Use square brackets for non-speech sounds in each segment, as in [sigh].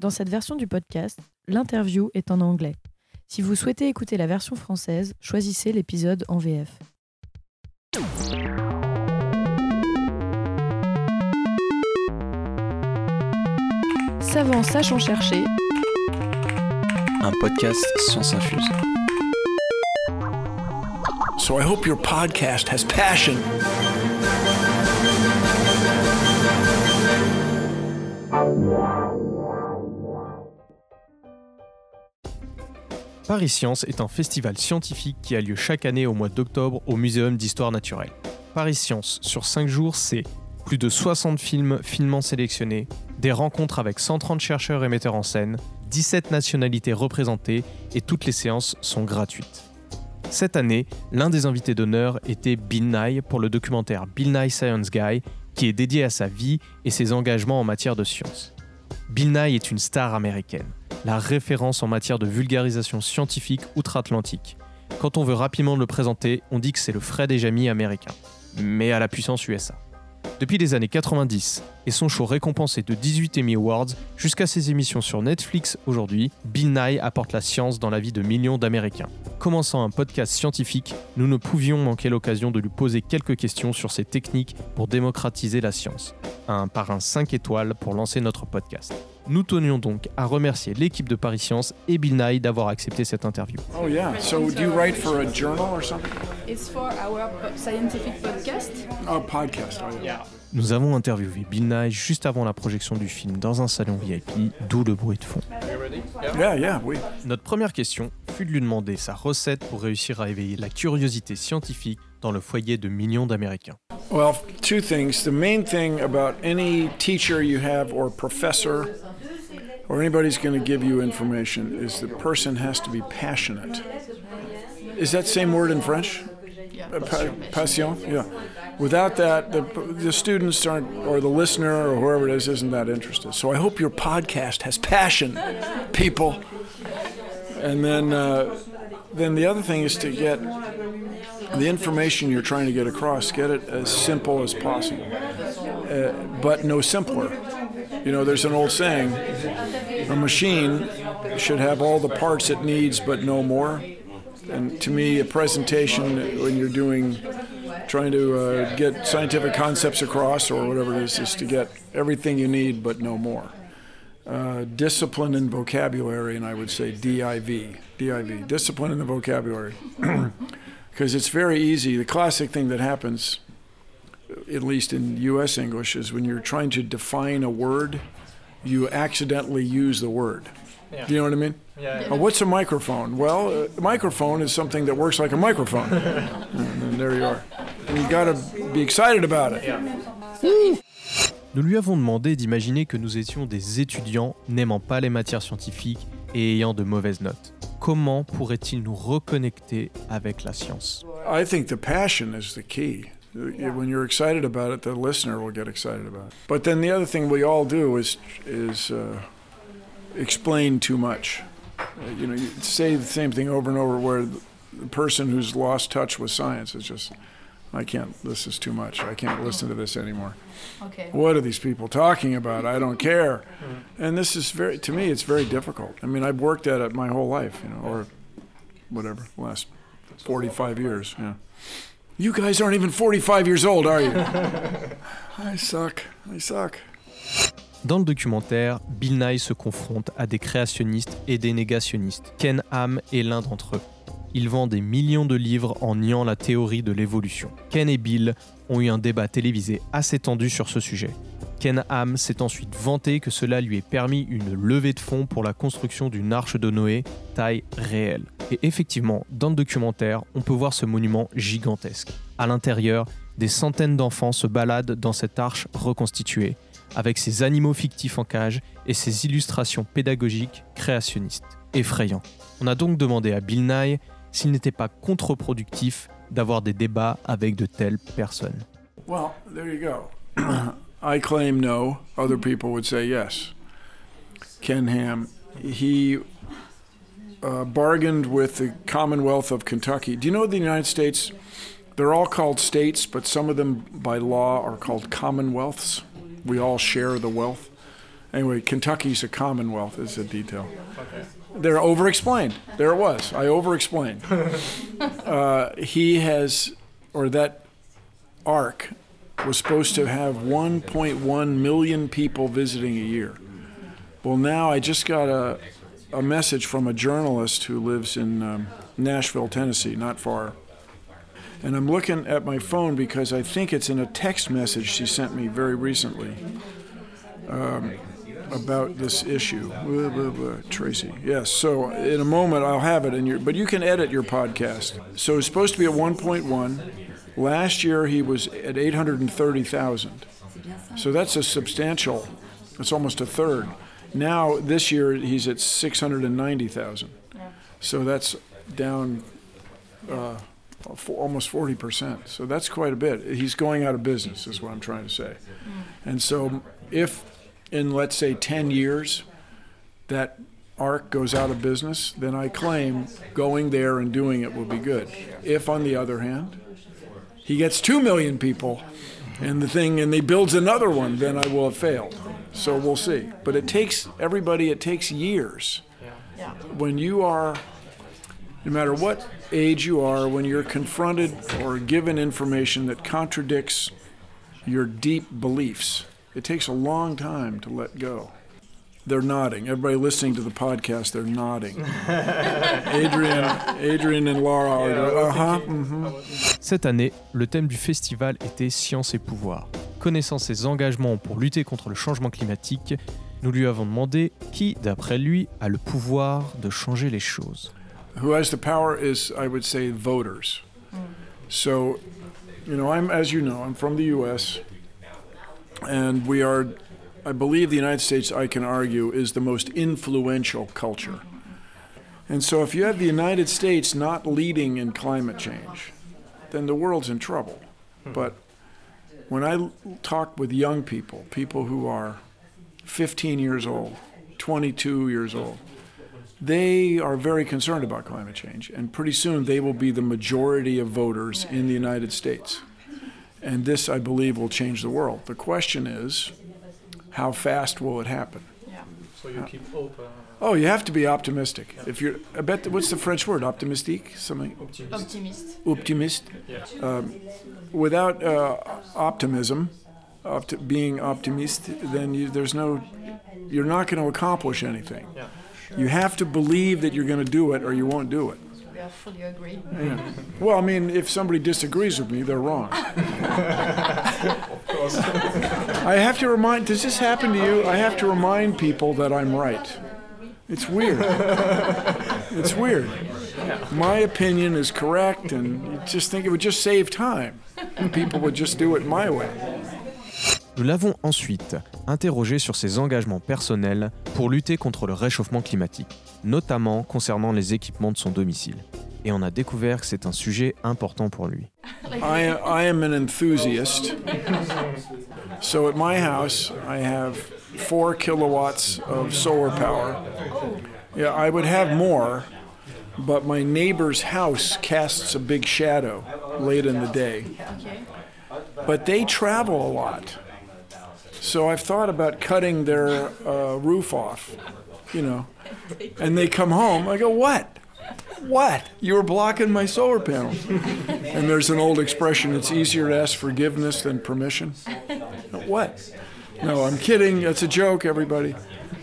Dans cette version du podcast, l'interview est en anglais. Si vous souhaitez écouter la version française, choisissez l'épisode en VF. Savant sachant chercher, un podcast Science Infuse. So I hope your podcast has passion. Paris Science est un festival scientifique qui a lieu chaque année au mois d'octobre au Muséum d'histoire naturelle. Paris Science, sur 5 jours, c'est plus de 60 films finement sélectionnés, des rencontres avec 130 chercheurs et metteurs en scène, 17 nationalités représentées et toutes les séances sont gratuites. Cette année, l'un des invités d'honneur était Bill Nye pour le documentaire Bill Nye Science Guy, qui est dédié à sa vie et ses engagements en matière de science. Bill Nye est une star américaine la référence en matière de vulgarisation scientifique outre-Atlantique. Quand on veut rapidement le présenter, on dit que c'est le Fred et Jamie américain, mais à la puissance USA. Depuis les années 90 et son show récompensé de 18 Emmy Awards jusqu'à ses émissions sur Netflix aujourd'hui, Bill Nye apporte la science dans la vie de millions d'Américains. Commençant un podcast scientifique, nous ne pouvions manquer l'occasion de lui poser quelques questions sur ses techniques pour démocratiser la science. Un parrain 5 étoiles pour lancer notre podcast. Nous tenions donc à remercier l'équipe de Paris Science et Bill Nye d'avoir accepté cette interview. Oh yeah. So do you write for a journal or something? It's for our scientific podcast. Oh, podcast. Oh, yeah. Nous avons interviewé Bill Nye juste avant la projection du film dans un salon VIP, d'où le bruit de fond. Yeah, yeah, oui. Notre première question fut de lui demander sa recette pour réussir à éveiller la curiosité scientifique dans le foyer de millions d'Américains. Well, two things. The main thing about any teacher you have or professor or anybody's going to give you information is the person has to be passionate. Is that same word in French? Uh, pa- passion? Yeah. Without that, the, the students aren't, or the listener, or whoever it is, isn't that interested. So I hope your podcast has passion, people. And then, uh, then the other thing is to get the information you're trying to get across, get it as simple as possible, uh, but no simpler. You know, there's an old saying a machine should have all the parts it needs, but no more. And to me, a presentation, when you're doing, trying to uh, get scientific concepts across or whatever it is, is to get everything you need, but no more. Uh, discipline and vocabulary, and I would say DIV. DIV. Discipline in the vocabulary. [clears throat] Because it's very easy. The classic thing that happens, at least in US English, is when you're trying to define a word, you accidentally use the word. Yeah. Do you know what I mean? Yeah. Uh, what's a microphone? Well, a microphone is something that works like a microphone. [laughs] and then there you are. And you got to be excited about it. Nous lui avons demandé d'imaginer que nous étions des étudiants n'aimant pas les matières scientifiques et ayant de mauvaises notes. Comment pourrait-il nous reconnecter avec la science? I think the passion is the key. When you're excited about it, the listener will get excited about it. But then the other thing we all do is is uh, explain too much. Uh, you know, you say the same thing over and over, where the person who's lost touch with science is just, I can't. This is too much. I can't listen to this anymore. Okay. What are these people talking about? I don't care. Mm-hmm. And this is very, to me, it's very difficult. I mean, I've worked at it my whole life, you know, or whatever, last 45 years. Yeah. You guys aren't even 45 years old, are you? [laughs] I suck. I suck. Dans le documentaire, Bill Nye se confronte à des créationnistes et des négationnistes. Ken Ham est l'un d'entre eux. Il vend des millions de livres en niant la théorie de l'évolution. Ken et Bill ont eu un débat télévisé assez tendu sur ce sujet. Ken Ham s'est ensuite vanté que cela lui ait permis une levée de fonds pour la construction d'une arche de Noé taille réelle. Et effectivement, dans le documentaire, on peut voir ce monument gigantesque. À l'intérieur, des centaines d'enfants se baladent dans cette arche reconstituée, avec ses animaux fictifs en cage et ses illustrations pédagogiques créationnistes. Effrayant. On a donc demandé à Bill Nye s'il n'était pas contre-productif d'avoir des débats avec de telles personnes. Well, there you go. [clears throat] I claim no. Other people would say yes. Ken Ham, he uh, bargained with the Commonwealth of Kentucky. Do you know the United States? They're all called states, but some of them by law are called commonwealths. We all share the wealth. Anyway, Kentucky's a commonwealth is a detail. They're over-explained. There it was. I over-explained. [laughs] uh, he has, or that ark was supposed to have 1.1 million people visiting a year. Well, now I just got a, a message from a journalist who lives in um, Nashville, Tennessee, not far. And I'm looking at my phone because I think it's in a text message she sent me very recently um, about this issue. Blah, blah, blah. Tracy. Yes. So in a moment I'll have it in your, but you can edit your podcast. So it's supposed to be at 1.1. Last year he was at 830,000. So that's a substantial. It's almost a third. Now this year he's at 690,000. So that's down uh, almost 40%. So that's quite a bit. He's going out of business, is what I'm trying to say. And so if in, let's say, 10 years, that ark goes out of business, then I claim going there and doing it will be good. If, on the other hand, he gets 2 million people and the thing and he builds another one, then I will have failed. So we'll see. But it takes everybody, it takes years. When you are no matter what age you are, when you're confronted or given information that contradicts your deep beliefs, it takes a long time to let go. They're nodding. Everybody listening to the podcast, they're nodding. [laughs] Adrian, Adrian and Laura are going, uh-huh, mhm. Cette année, le thème du festival était Science et pouvoir. Connaissant ses engagements pour lutter contre le changement climatique, nous lui avons demandé qui, d'après lui, a le pouvoir de changer les choses. Who has the power is, I would say, voters. So, you know, I'm, as you know, I'm from the U.S., and we are, I believe the United States, I can argue, is the most influential culture. And so if you have the United States not leading in climate change, then the world's in trouble. Hmm. But when I talk with young people, people who are 15 years old, 22 years old, they are very concerned about climate change. And pretty soon they will be the majority of voters in the United States. And this, I believe, will change the world. The question is, how fast will it happen? So you keep open. Oh, you have to be optimistic. If you're, I bet, what's the French word? Optimistique? Something? Optimist. Optimist? Um, without uh, optimism, opt- being optimist, then you, there's no, you're not going to accomplish anything. You have to believe that you're going to do it or you won't do it. We are fully agree. Yeah. Well, I mean, if somebody disagrees with me, they're wrong. of course. [laughs] I have to remind, does this happen to you? I have to remind people that I'm right. It's weird. It's weird. My opinion is correct, and you just think it would just save time. People would just do it my way. Nous l'avons ensuite interrogé sur ses engagements personnels pour lutter contre le réchauffement climatique, notamment concernant les équipements de son domicile. Et on a découvert que c'est un sujet important pour lui. I, I am an enthusiast. So at my house, I have four kilowatts of solar power. Yeah, I would have more, but my neighbor's house casts a big shadow late in the day. But they travel a lot. So I've thought about cutting their uh, roof off, you know. And they come home, I go, What? What? You were blocking my solar panels. And there's an old expression it's easier to ask forgiveness than permission. What? No, I'm kidding. It's a joke, everybody.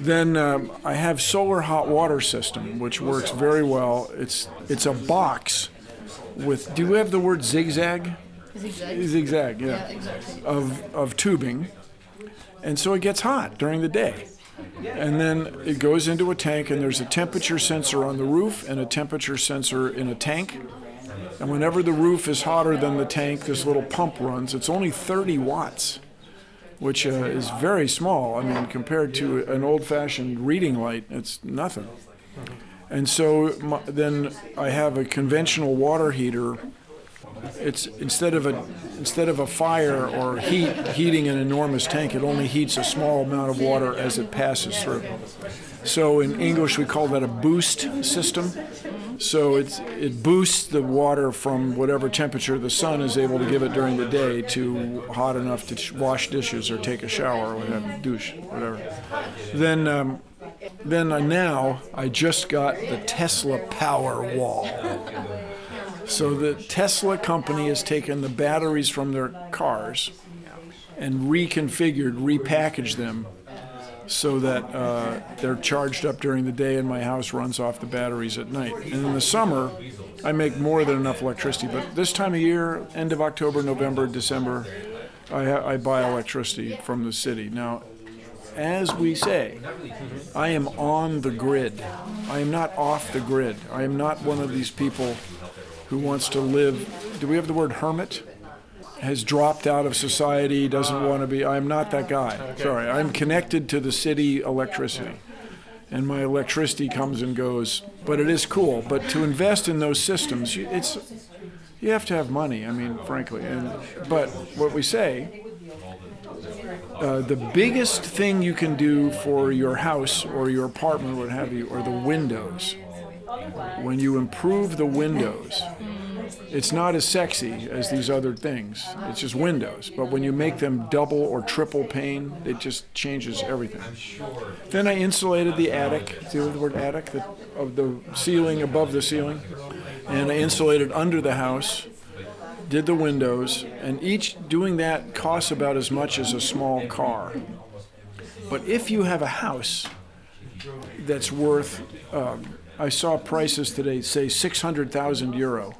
Then um, I have solar hot water system, which works very well. It's it's a box with. Do you have the word zigzag? Zigzag. Zigzag, yeah Yeah, exactly. of, of tubing, and so it gets hot during the day. And then it goes into a tank, and there's a temperature sensor on the roof and a temperature sensor in a tank. And whenever the roof is hotter than the tank, this little pump runs. It's only 30 watts, which uh, is very small. I mean, compared to an old fashioned reading light, it's nothing. And so my, then I have a conventional water heater it's instead of a instead of a fire or heat heating an enormous tank, it only heats a small amount of water as it passes through. So in English we call that a boost system. So it's, it boosts the water from whatever temperature the sun is able to give it during the day to hot enough to wash dishes or take a shower or whatever, douche, whatever. Then, um, then uh, now I just got the Tesla Powerwall. So the Tesla company has taken the batteries from their cars and reconfigured, repackaged them so that uh, they're charged up during the day and my house runs off the batteries at night. And in the summer, I make more than enough electricity. But this time of year, end of October, November, December, I, ha- I buy electricity from the city. Now, as we say, I am on the grid. I am not off the grid. I am not one of these people who wants to live. Do we have the word hermit? Has dropped out of society, doesn't want to be. I'm not that guy. Sorry. I'm connected to the city electricity. And my electricity comes and goes. But it is cool. But to invest in those systems, you- it's you have to have money. I mean, frankly. And but what we say uh, the biggest thing you can do for your house or your apartment, what have you, are the windows. When you improve the windows, it's not as sexy as these other things. It's just windows. But when you make them double or triple pane, it just changes everything. Then I insulated the attic. The word attic? The, of the ceiling above the ceiling. And I insulated under the house did the windows, and each doing that costs about as much as a small car. But if you have a house that's worth, um, I saw prices today say 600,000 euro.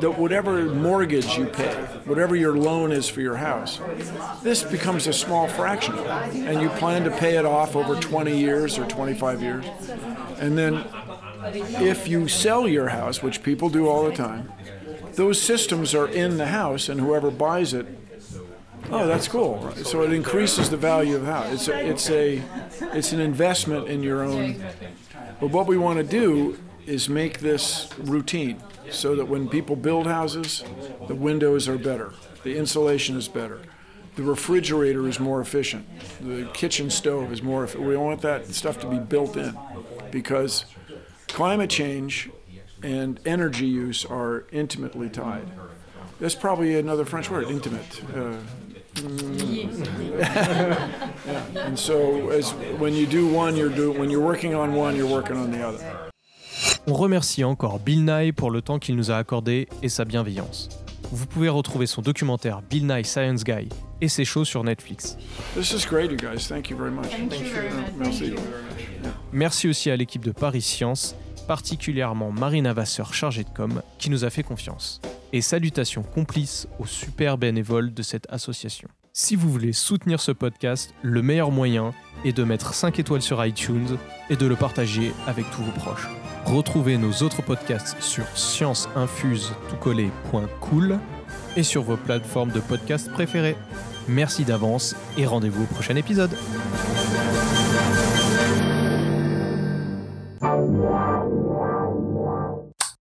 That whatever mortgage you pay, whatever your loan is for your house, this becomes a small fraction. And you plan to pay it off over 20 years or 25 years. And then if you sell your house, which people do all the time, those systems are in the house, and whoever buys it, oh, that's cool. Right? So it increases the value of the house. It's a, it's a, it's an investment in your own. But what we want to do is make this routine, so that when people build houses, the windows are better, the insulation is better, the refrigerator is more efficient, the kitchen stove is more. effi- We want that stuff to be built in, because climate change and energy use are intimately tied. That's probably another French word, intimate. Uh, mm. [laughs] yeah. And so, as when you do one, you're do, when you're working on one, you're working on the other. On remercie encore Bill Nye pour le temps qu'il nous a accordé et sa bienveillance. Vous pouvez retrouver son documentaire Bill Nye Science Guy et ses shows sur Netflix. This is great, you guys. Thank you very much. Thank you very much. Merci. Merci aussi à l'équipe de Paris Science, particulièrement Marina Vasseur chargée de com, qui nous a fait confiance. Et salutations complices aux super bénévoles de cette association. Si vous voulez soutenir ce podcast, le meilleur moyen est de mettre 5 étoiles sur iTunes et de le partager avec tous vos proches. Retrouvez nos autres podcasts sur scienceinfuse.cool et sur vos plateformes de podcasts préférées. Merci d'avance et rendez-vous au prochain épisode.